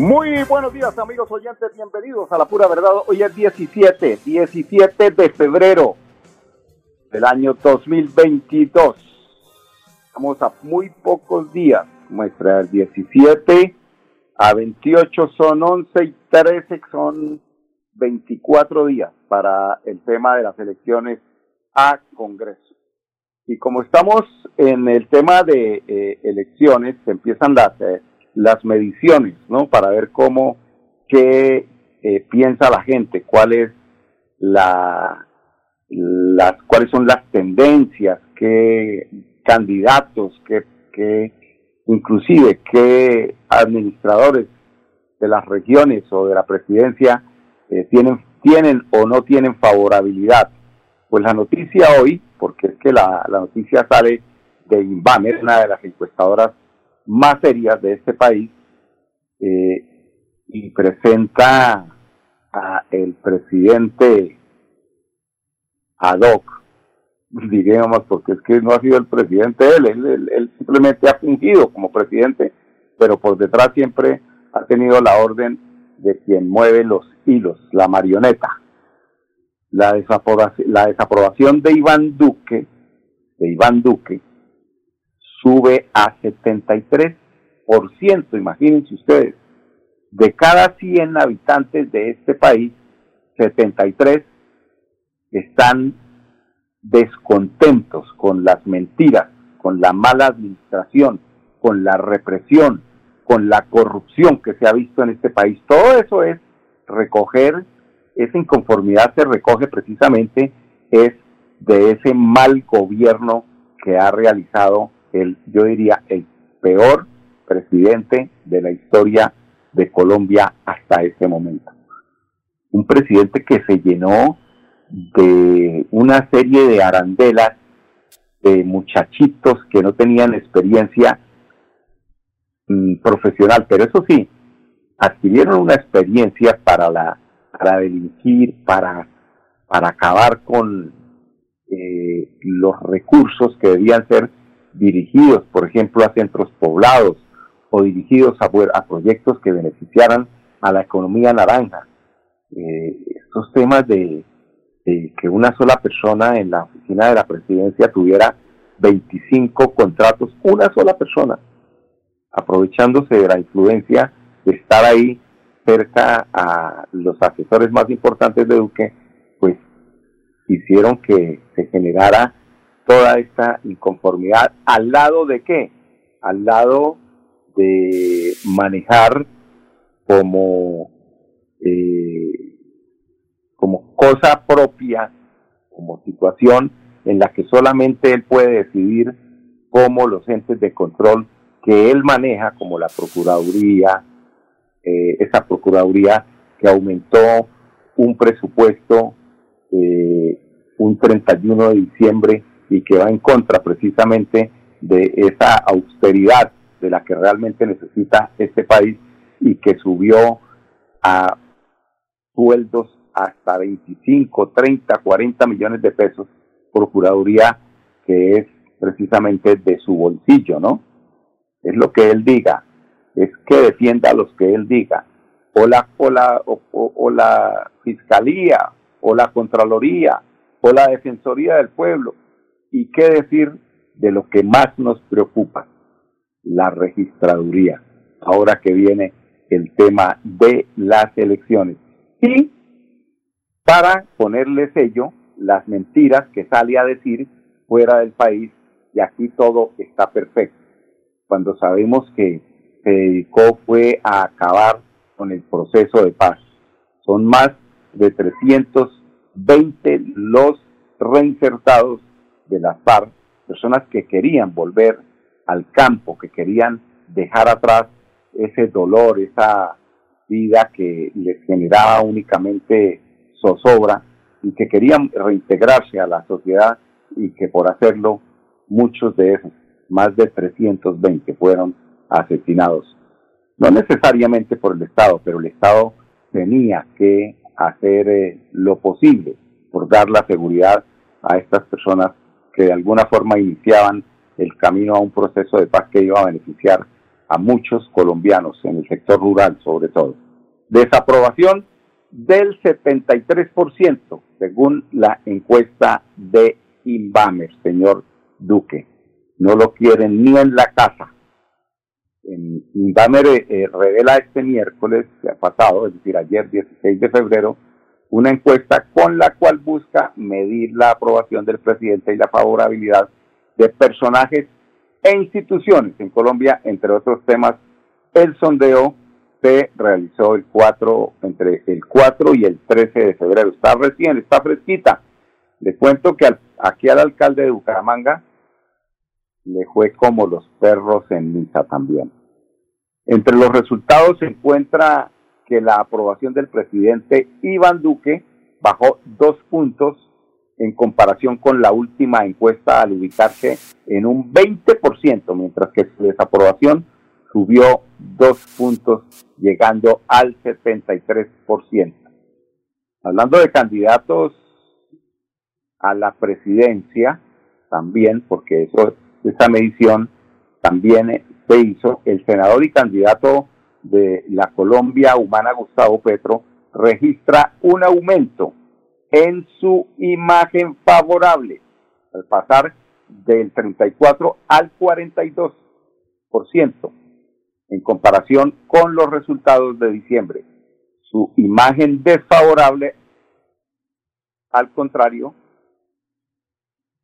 Muy buenos días amigos oyentes, bienvenidos a la pura verdad. Hoy es 17, 17 de febrero del año 2022. Estamos a muy pocos días, muestra el 17 a 28 son 11 y 13 son 24 días para el tema de las elecciones a Congreso. Y como estamos en el tema de eh, elecciones, se empiezan las... Eh, las mediciones, ¿no? Para ver cómo, qué eh, piensa la gente, cuál es la, las, cuáles son las tendencias, qué candidatos, qué, qué, inclusive qué administradores de las regiones o de la presidencia eh, tienen, tienen o no tienen favorabilidad. Pues la noticia hoy, porque es que la, la noticia sale de Inbamer, una de las encuestadoras más serias de este país eh, y presenta a el presidente ad hoc, digamos, porque es que no ha sido el presidente él, él, él simplemente ha fungido como presidente, pero por detrás siempre ha tenido la orden de quien mueve los hilos, la marioneta. La desaprobación, la desaprobación de Iván Duque, de Iván Duque, sube a 73%, imagínense ustedes. De cada 100 habitantes de este país, 73 están descontentos con las mentiras, con la mala administración, con la represión, con la corrupción que se ha visto en este país. Todo eso es recoger, esa inconformidad se recoge precisamente es de ese mal gobierno que ha realizado el, yo diría, el peor presidente de la historia de Colombia hasta ese momento. Un presidente que se llenó de una serie de arandelas de muchachitos que no tenían experiencia mm, profesional, pero eso sí, adquirieron una experiencia para la para delinquir, para, para acabar con eh, los recursos que debían ser dirigidos, por ejemplo, a centros poblados o dirigidos a, a proyectos que beneficiaran a la economía naranja. Eh, estos temas de, que una sola persona en la oficina de la presidencia tuviera 25 contratos, una sola persona, aprovechándose de la influencia de estar ahí cerca a los asesores más importantes de Duque, pues hicieron que se generara toda esta inconformidad. ¿Al lado de qué? Al lado de manejar como, eh, como cosa propia, como situación en la que solamente él puede decidir cómo los entes de control que él maneja, como la Procuraduría, eh, esa Procuraduría que aumentó un presupuesto eh, un 31 de diciembre y que va en contra precisamente de esa austeridad de la que realmente necesita este país y que subió a sueldos hasta 25, 30, 40 millones de pesos, Procuraduría que es precisamente de su bolsillo, ¿no? Es lo que él diga, es que defienda a los que él diga, o la, o la, o la Fiscalía, o la Contraloría, o la Defensoría del Pueblo, y qué decir de lo que más nos preocupa, la registraduría, ahora que viene el tema de las elecciones. Y para ponerle sello, las mentiras que sale a decir fuera del país y aquí todo está perfecto. Cuando sabemos que se dedicó fue a acabar con el proceso de paz. Son más de 320 los reinsertados de las FARC, personas que querían volver al campo, que querían dejar atrás ese dolor, esa, vida que les generaba únicamente zozobra y que querían reintegrarse a la sociedad y que por hacerlo muchos de esos, más de 320, fueron asesinados. No necesariamente por el Estado, pero el Estado tenía que hacer eh, lo posible por dar la seguridad a estas personas que de alguna forma iniciaban el camino a un proceso de paz que iba a beneficiar a muchos colombianos en el sector rural sobre todo. Desaprobación del 73% según la encuesta de Inbamer, señor Duque. No lo quieren ni en la casa. Inbamer eh, eh, revela este miércoles pasado, es decir, ayer 16 de febrero, una encuesta con la cual busca medir la aprobación del presidente y la favorabilidad de personajes e instituciones en Colombia, entre otros temas. El sondeo se realizó el 4, entre el 4 y el 13 de febrero. Está recién, está fresquita. Le cuento que aquí al alcalde de Bucaramanga le fue como los perros en misa también. Entre los resultados se encuentra que la aprobación del presidente Iván Duque bajó dos puntos en comparación con la última encuesta al ubicarse en un 20%, mientras que su desaprobación subió dos puntos, llegando al 73%. Hablando de candidatos a la presidencia, también, porque eso, esa medición también se hizo, el senador y candidato de la Colombia Humana, Gustavo Petro, registra un aumento en su imagen favorable, al pasar del 34 al 42% en comparación con los resultados de diciembre. Su imagen desfavorable, al contrario,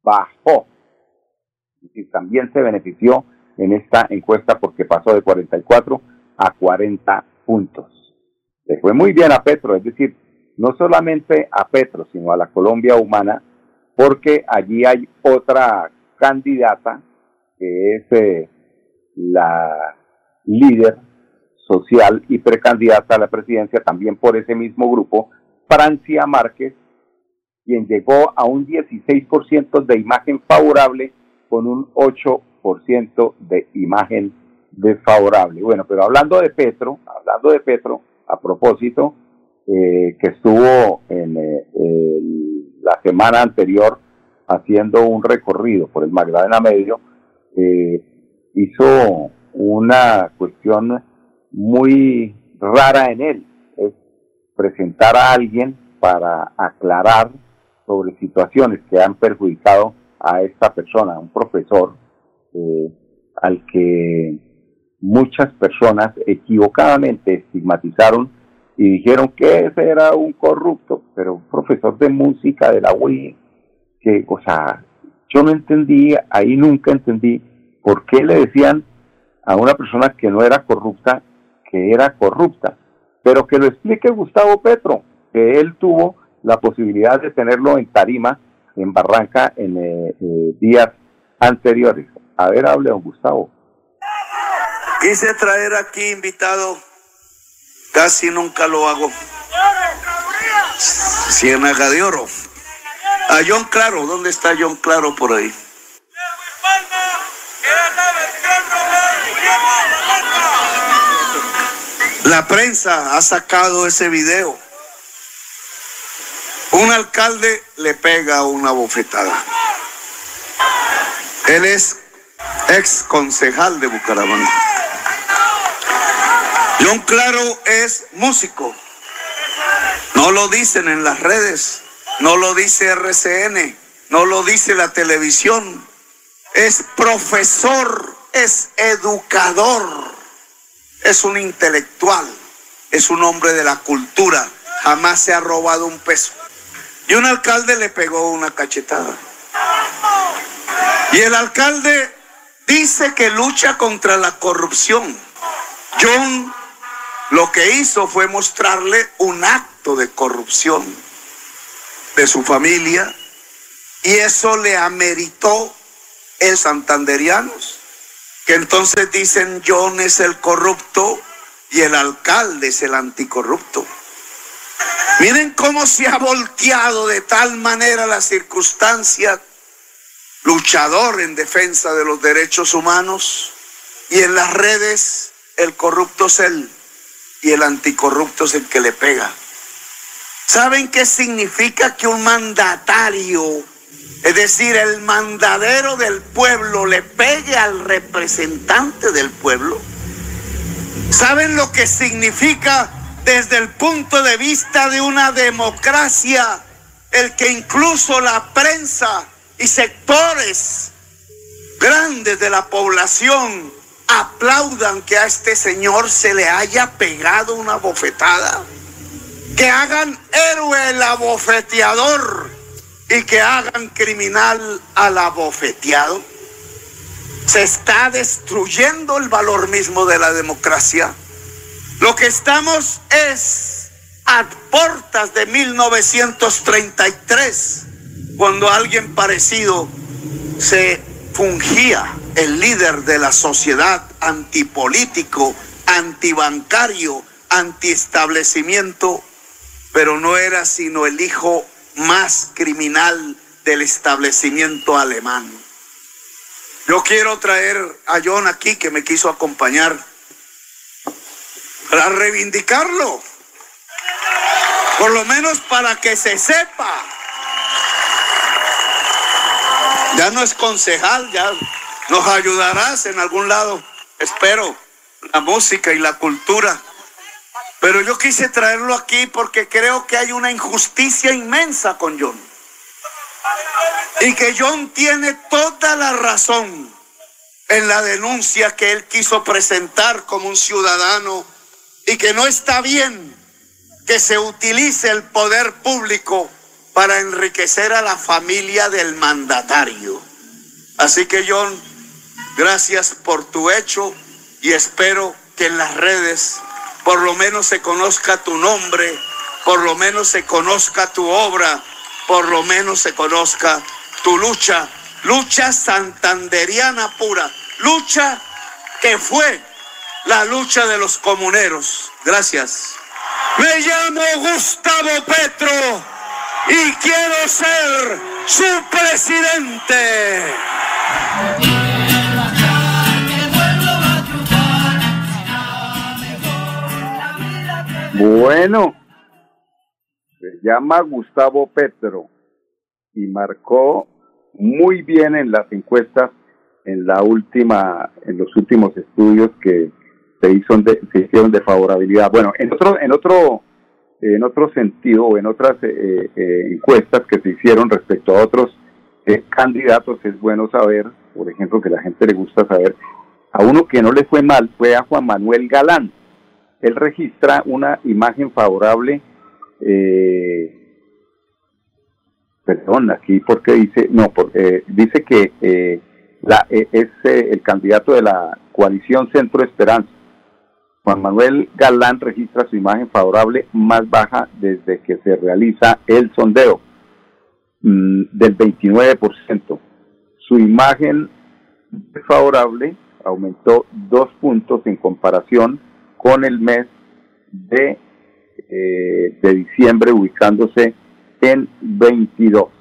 bajó. Y también se benefició en esta encuesta porque pasó de 44 a 40 puntos. Le fue muy bien a Petro, es decir, no solamente a Petro, sino a la Colombia humana, porque allí hay otra candidata que es eh, la líder social y precandidata a la presidencia también por ese mismo grupo, Francia Márquez, quien llegó a un 16% de imagen favorable con un 8% de imagen desfavorable. Bueno, pero hablando de Petro, hablando de Petro, a propósito, eh, que estuvo en eh, la semana anterior haciendo un recorrido por el Magdalena Medio, eh, hizo una cuestión muy rara en él, es presentar a alguien para aclarar sobre situaciones que han perjudicado a esta persona, un profesor eh, al que muchas personas equivocadamente estigmatizaron y dijeron que ese era un corrupto, pero un profesor de música de la UI, que, o sea, yo no entendí, ahí nunca entendí por qué le decían a una persona que no era corrupta, que era corrupta. Pero que lo explique Gustavo Petro, que él tuvo la posibilidad de tenerlo en tarima, en Barranca, en eh, eh, días anteriores. A ver, hable don Gustavo. Quise traer aquí invitado, casi nunca lo hago. Ciénaga de Oro. A John Claro, ¿dónde está John Claro por ahí? La prensa ha sacado ese video. Un alcalde le pega una bofetada. Él es ex concejal de Bucaramanga. John Claro es músico. No lo dicen en las redes, no lo dice RCN, no lo dice la televisión. Es profesor, es educador es un intelectual, es un hombre de la cultura, jamás se ha robado un peso. Y un alcalde le pegó una cachetada. Y el alcalde dice que lucha contra la corrupción. John lo que hizo fue mostrarle un acto de corrupción de su familia y eso le ameritó el santanderianos que entonces dicen John es el corrupto y el alcalde es el anticorrupto. Miren cómo se ha volteado de tal manera la circunstancia, luchador en defensa de los derechos humanos, y en las redes el corrupto es él y el anticorrupto es el que le pega. ¿Saben qué significa que un mandatario, es decir, el mandadero del pueblo, le pegue al representante del pueblo? ¿Saben lo que significa desde el punto de vista de una democracia el que incluso la prensa y sectores grandes de la población aplaudan que a este señor se le haya pegado una bofetada? Que hagan héroe el abofeteador y que hagan criminal al abofeteado se está destruyendo el valor mismo de la democracia. Lo que estamos es a puertas de 1933, cuando alguien parecido se fungía el líder de la sociedad antipolítico, antibancario, antiestablecimiento, pero no era sino el hijo más criminal del establecimiento alemán. Yo quiero traer a John aquí que me quiso acompañar para reivindicarlo. Por lo menos para que se sepa. Ya no es concejal, ya nos ayudarás en algún lado, espero, la música y la cultura. Pero yo quise traerlo aquí porque creo que hay una injusticia inmensa con John. Y que John tiene toda la razón en la denuncia que él quiso presentar como un ciudadano y que no está bien que se utilice el poder público para enriquecer a la familia del mandatario. Así que John, gracias por tu hecho y espero que en las redes por lo menos se conozca tu nombre, por lo menos se conozca tu obra, por lo menos se conozca tu lucha, lucha santanderiana pura, lucha que fue la lucha de los comuneros. Gracias. Me llamo Gustavo Petro y quiero ser su presidente. Bueno, se llama Gustavo Petro y marcó muy bien en las encuestas en la última en los últimos estudios que se hizo de, se hicieron de favorabilidad. Bueno en otro en otro en otro sentido o en otras eh, eh, encuestas que se hicieron respecto a otros eh, candidatos es bueno saber por ejemplo que la gente le gusta saber a uno que no le fue mal fue a Juan Manuel Galán él registra una imagen favorable eh, perdón, aquí porque dice, no, porque eh, dice que eh, la, eh, es el candidato de la coalición Centro Esperanza. Juan Manuel Galán registra su imagen favorable más baja desde que se realiza el sondeo, mm, del 29%. Su imagen favorable aumentó dos puntos en comparación con el mes de, de diciembre, ubicándose en 22.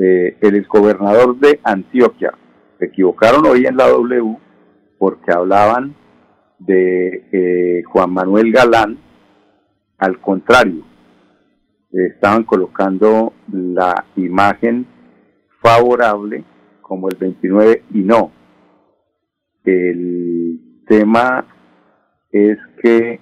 Eh, el exgobernador de Antioquia, se equivocaron hoy en la W porque hablaban de eh, Juan Manuel Galán, al contrario, estaban colocando la imagen favorable como el 29 y no. El tema es que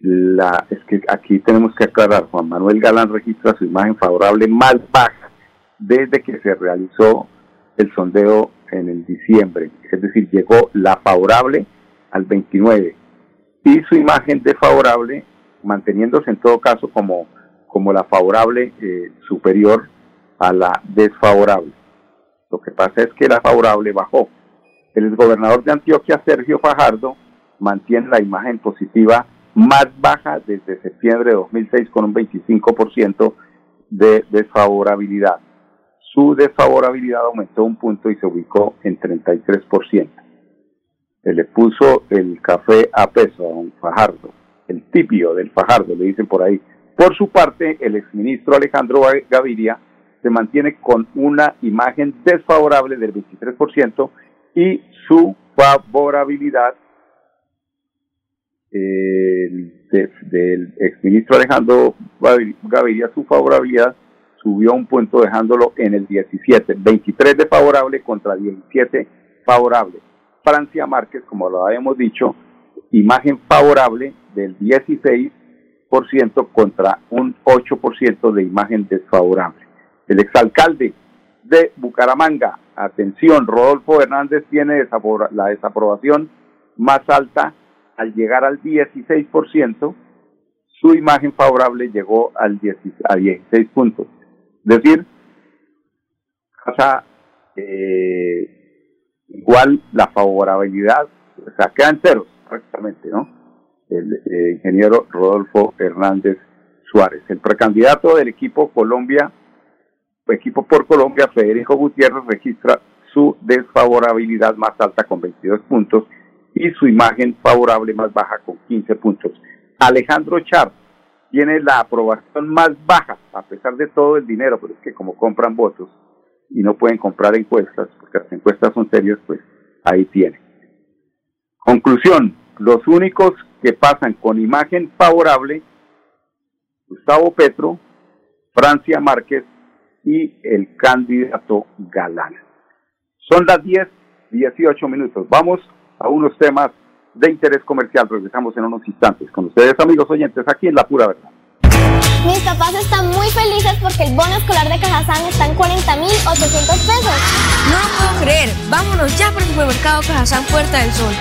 la, es que aquí tenemos que aclarar, Juan Manuel Galán registra su imagen favorable más baja desde que se realizó el sondeo en el diciembre, es decir, llegó la favorable al 29 y su imagen desfavorable manteniéndose en todo caso como, como la favorable eh, superior a la desfavorable. Lo que pasa es que la favorable bajó. El gobernador de Antioquia, Sergio Fajardo, mantiene la imagen positiva más baja desde septiembre de 2006 con un 25% de desfavorabilidad. Su desfavorabilidad aumentó un punto y se ubicó en 33%. Se le puso el café a peso a un Fajardo, el tibio del Fajardo, le dicen por ahí. Por su parte, el exministro Alejandro Gaviria se mantiene con una imagen desfavorable del 23% y su favorabilidad eh, del exministro Alejandro Gaviria, su favorabilidad subió un punto dejándolo en el 17, 23 de favorable contra 17 favorable. Francia Márquez, como lo habíamos dicho, imagen favorable del 16% contra un 8% de imagen desfavorable. El exalcalde de Bucaramanga, atención, Rodolfo Hernández tiene la desaprobación más alta al llegar al 16%, su imagen favorable llegó al a 16 puntos. Es decir, pasa eh, igual la favorabilidad, o sea, quedan ceros prácticamente, ¿no? El, el ingeniero Rodolfo Hernández Suárez, el precandidato del equipo Colombia equipo por Colombia, Federico Gutiérrez, registra su desfavorabilidad más alta con 22 puntos y su imagen favorable más baja con 15 puntos. Alejandro Char tiene la aprobación más baja, a pesar de todo el dinero, pero es que como compran votos y no pueden comprar encuestas, porque las encuestas son serias, pues ahí tiene. Conclusión, los únicos que pasan con imagen favorable, Gustavo Petro, Francia Márquez y el candidato Galán. Son las 10, 18 minutos. Vamos a unos temas de interés comercial. Regresamos en unos instantes con ustedes, amigos oyentes, aquí en La Pura Verdad. Mis papás están muy felices porque el bono escolar de Cajazán está en 40,800 pesos. No lo puedo creer. Vámonos ya por el supermercado Cajazán Puerta del Sol.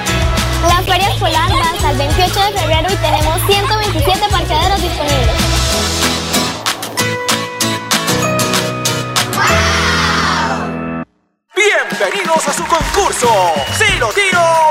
La feria escolar va hasta el 28 de febrero y tenemos 127 parqueaderos disponibles. Bienvenidos a su concurso. Si lo tiro,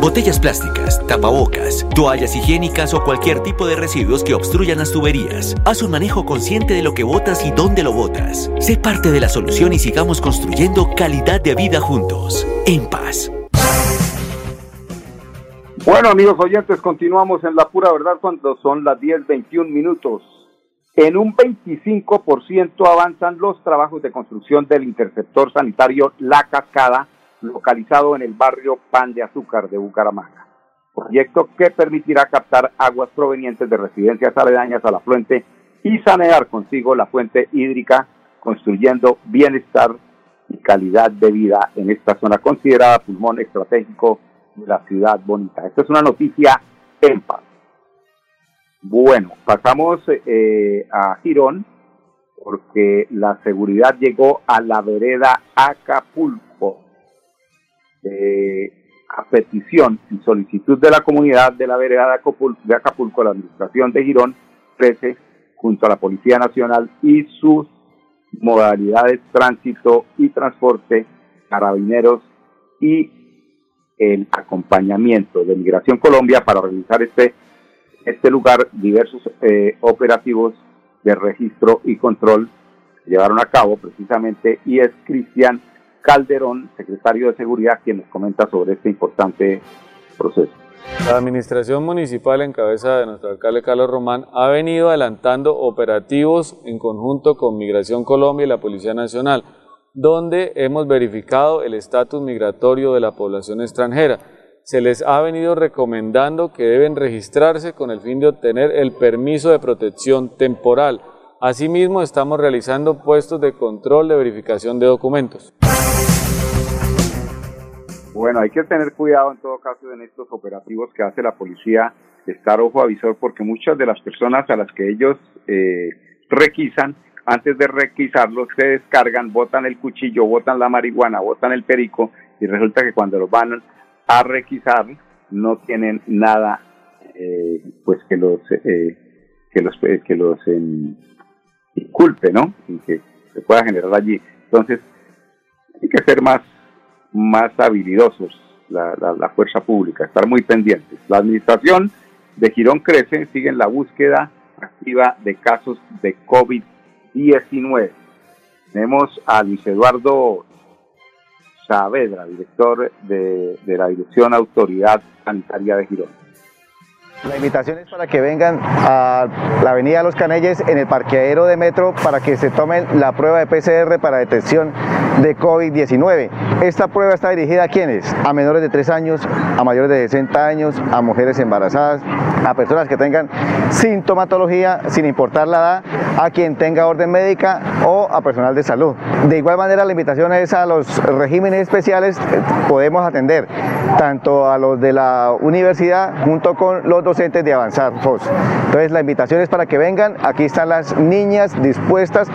botellas plásticas, tapabocas, toallas higiénicas o cualquier tipo de residuos que obstruyan las tuberías. Haz un manejo consciente de lo que botas y dónde lo botas. Sé parte de la solución y sigamos construyendo calidad de vida juntos. En paz. Bueno, amigos oyentes, continuamos en la pura verdad cuando son las 10:21 minutos. En un 25% avanzan los trabajos de construcción del interceptor sanitario La Cascada, localizado en el barrio Pan de Azúcar de Bucaramanga. Proyecto que permitirá captar aguas provenientes de residencias aledañas a la fuente y sanear consigo la fuente hídrica, construyendo bienestar y calidad de vida en esta zona considerada pulmón estratégico la ciudad bonita. Esta es una noticia en paz. Bueno, pasamos eh, a Girón porque la seguridad llegó a la vereda Acapulco. A petición y solicitud de la comunidad de la vereda de Acapulco, de Acapulco la administración de Girón crece junto a la Policía Nacional y sus modalidades tránsito y transporte, carabineros y el acompañamiento de Migración Colombia para realizar este, este lugar diversos eh, operativos de registro y control llevaron a cabo precisamente y es Cristian Calderón, secretario de Seguridad, quien nos comenta sobre este importante proceso. La administración municipal en cabeza de nuestro alcalde Carlos Román ha venido adelantando operativos en conjunto con Migración Colombia y la Policía Nacional donde hemos verificado el estatus migratorio de la población extranjera. Se les ha venido recomendando que deben registrarse con el fin de obtener el permiso de protección temporal. Asimismo, estamos realizando puestos de control de verificación de documentos. Bueno, hay que tener cuidado en todo caso en estos operativos que hace la policía, estar ojo avisor, porque muchas de las personas a las que ellos eh, requisan antes de requisarlos se descargan, botan el cuchillo, botan la marihuana, botan el perico y resulta que cuando los van a requisar no tienen nada eh, pues que los eh, que los eh, que los inculpe, ¿no? Y que se pueda generar allí. Entonces hay que ser más más habilidosos la, la, la fuerza pública, estar muy pendientes. La administración de Girón crece, sigue en la búsqueda activa de casos de COVID 19. Tenemos a Luis Eduardo Saavedra, director de, de la Dirección Autoridad Sanitaria de Girón. La invitación es para que vengan a la Avenida Los Canelles en el parqueadero de metro para que se tomen la prueba de PCR para detección de COVID-19. Esta prueba está dirigida a quienes? A menores de 3 años, a mayores de 60 años, a mujeres embarazadas, a personas que tengan sintomatología sin importar la edad, a quien tenga orden médica o a personal de salud. De igual manera la invitación es a los regímenes especiales, podemos atender tanto a los de la universidad junto con los docentes de Avanzar FOS. Entonces la invitación es para que vengan, aquí están las niñas dispuestas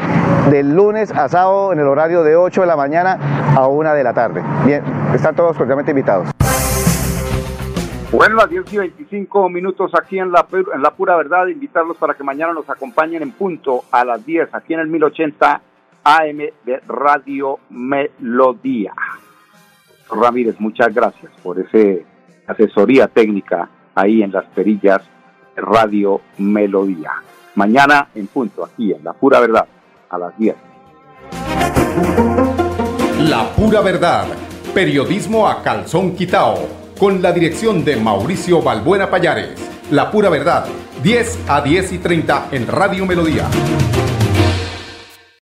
del lunes a sábado en el horario de 8 de la mañana a 1 de la tarde. Bien, están todos cordialmente invitados. Bueno, las 10 y 25 minutos aquí en la, en la pura verdad, invitarlos para que mañana nos acompañen en punto a las 10 aquí en el 1080 AM de Radio Melodía. Ramírez, muchas gracias por esa asesoría técnica ahí en las perillas Radio Melodía. Mañana en punto, aquí en La Pura Verdad, a las 10. La Pura Verdad, periodismo a calzón quitao, con la dirección de Mauricio Balbuena Payares. La Pura Verdad, 10 a 10 y 30 en Radio Melodía.